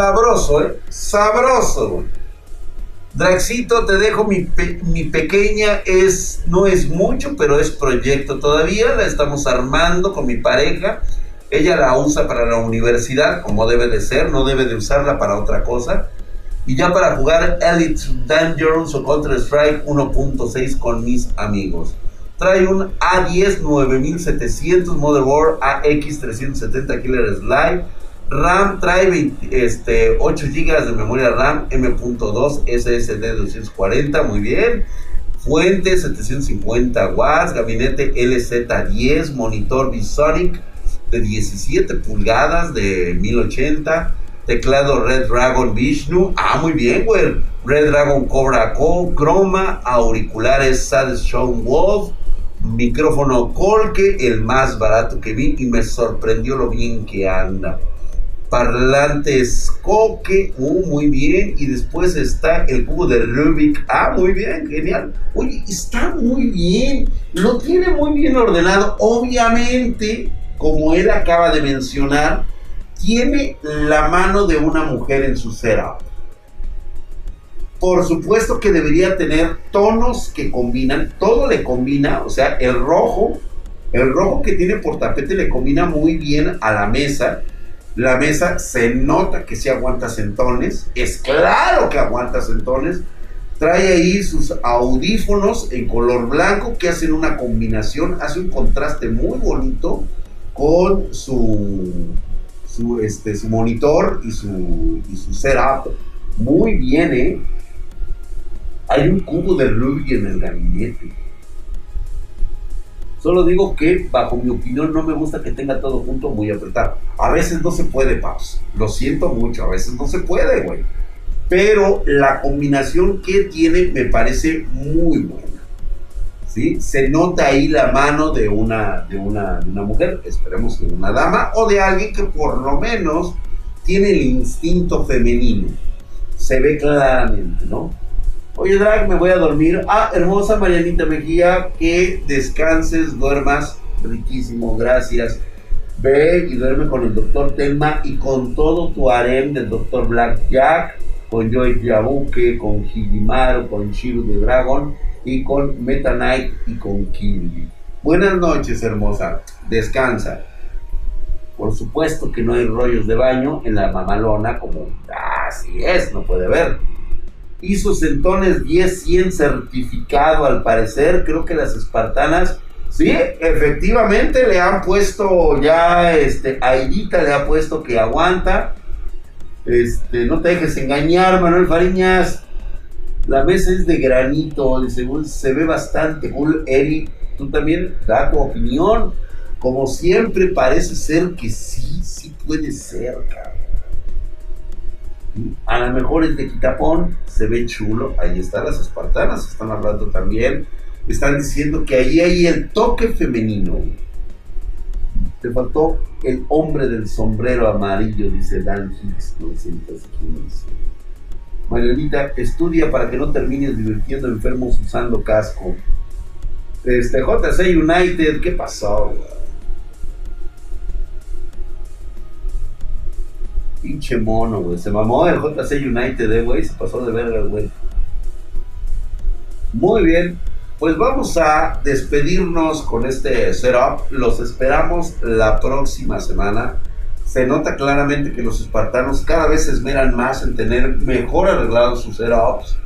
sabroso, ¿eh? Sabroso, Draxito, te dejo mi, mi, pequeña, es, no es mucho, pero es proyecto todavía, la estamos armando con mi pareja. Ella la usa para la universidad, como debe de ser, no debe de usarla para otra cosa. Y ya para jugar Elite Dangerous o Counter Strike 1.6 con mis amigos. trae un A10 9700 Motherboard AX370 Killer Slide. RAM trae este, 8 GB de memoria RAM M.2 SSD 240, muy bien. Fuente 750 watts, gabinete LZ10, monitor ViSonic de 17 pulgadas de 1080, teclado Red Dragon Vishnu, ah muy bien güey, Red Dragon Cobra Co, croma, auriculares Sad Wolf, micrófono Colque, el más barato que vi y me sorprendió lo bien que anda parlantes Coque, uh, muy bien, y después está el cubo de Rubik, ah, muy bien, genial, oye, está muy bien, lo tiene muy bien ordenado, obviamente, como él acaba de mencionar, tiene la mano de una mujer en su setup. Por supuesto que debería tener tonos que combinan, todo le combina, o sea, el rojo, el rojo que tiene por tapete le combina muy bien a la mesa, la mesa se nota que sí aguanta centones, es claro que aguanta centones. Trae ahí sus audífonos en color blanco que hacen una combinación, hace un contraste muy bonito con su, su, este, su monitor y su, y su setup. Muy bien, ¿eh? Hay un cubo de Rubik en el gabinete. Solo digo que, bajo mi opinión, no me gusta que tenga todo junto muy apretado. A veces no se puede, Paus. Lo siento mucho, a veces no se puede, güey. Pero la combinación que tiene me parece muy buena. ¿Sí? Se nota ahí la mano de una, de una, de una mujer, esperemos que una dama, o de alguien que por lo menos tiene el instinto femenino. Se ve claramente, ¿no? Oye, Drag, me voy a dormir. Ah, hermosa Marianita Mejía, que descanses, duermas. Riquísimo, gracias. Ve y duerme con el doctor Telma y con todo tu harem del doctor Black Jack, con Joy Yabuke, con Hijimaru, con Shiru de Dragon y con Meta Knight y con Kirby. Buenas noches, hermosa. Descansa. Por supuesto que no hay rollos de baño en la mamalona, como así es, no puede haber hizo centones 10-100 certificado al parecer. Creo que las espartanas, sí, efectivamente le han puesto ya, este, Aidita le ha puesto que aguanta. Este, no te dejes engañar, Manuel Fariñas. La mesa es de granito, de según se ve bastante cool. Eri, tú también da tu opinión. Como siempre, parece ser que sí, sí puede ser, cabrón. A lo mejor es de Quitapón, se ve chulo. Ahí están las espartanas, están hablando también. Están diciendo que ahí hay el toque femenino. Te faltó el hombre del sombrero amarillo, dice Dan Hicks 915. Marianita, estudia para que no termines divirtiendo enfermos usando casco. Este, JC United, ¿qué pasó? Pinche mono, güey. Se mamó el JC United, eh, güey. Se pasó de verga, güey. Muy bien. Pues vamos a despedirnos con este setup. Los esperamos la próxima semana. Se nota claramente que los espartanos cada vez esmeran más en tener mejor arreglados sus setups.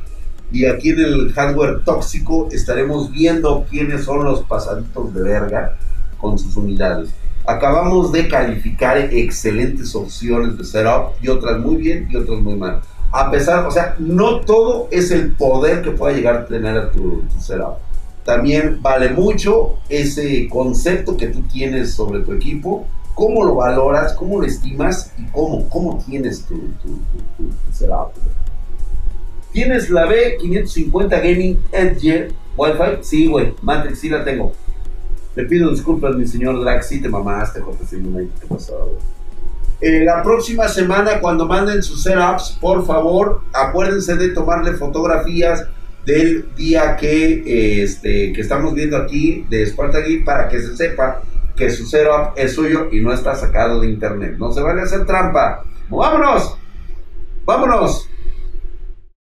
Y aquí en el hardware tóxico estaremos viendo quiénes son los pasaditos de verga con sus unidades. Acabamos de calificar excelentes opciones de setup y otras muy bien y otras muy mal. A pesar, o sea, no todo es el poder que pueda llegar a tener a tu, setup. También vale mucho ese concepto que tú tienes sobre tu equipo, cómo lo valoras, cómo lo estimas y cómo, cómo tienes tu, tu setup. ¿Tienes la B550 Gaming Edge Wi-Fi? Sí, güey. Matrix sí la tengo. Le pido disculpas, mi señor Drag, sí te mamaste, JC ¿qué pasó? Eh, la próxima semana, cuando manden sus setups, por favor, acuérdense de tomarle fotografías del día que, este, que estamos viendo aquí de Spartan para que se sepa que su setup es suyo y no está sacado de internet. No se vale hacer trampa. ¡Vámonos! ¡Vámonos!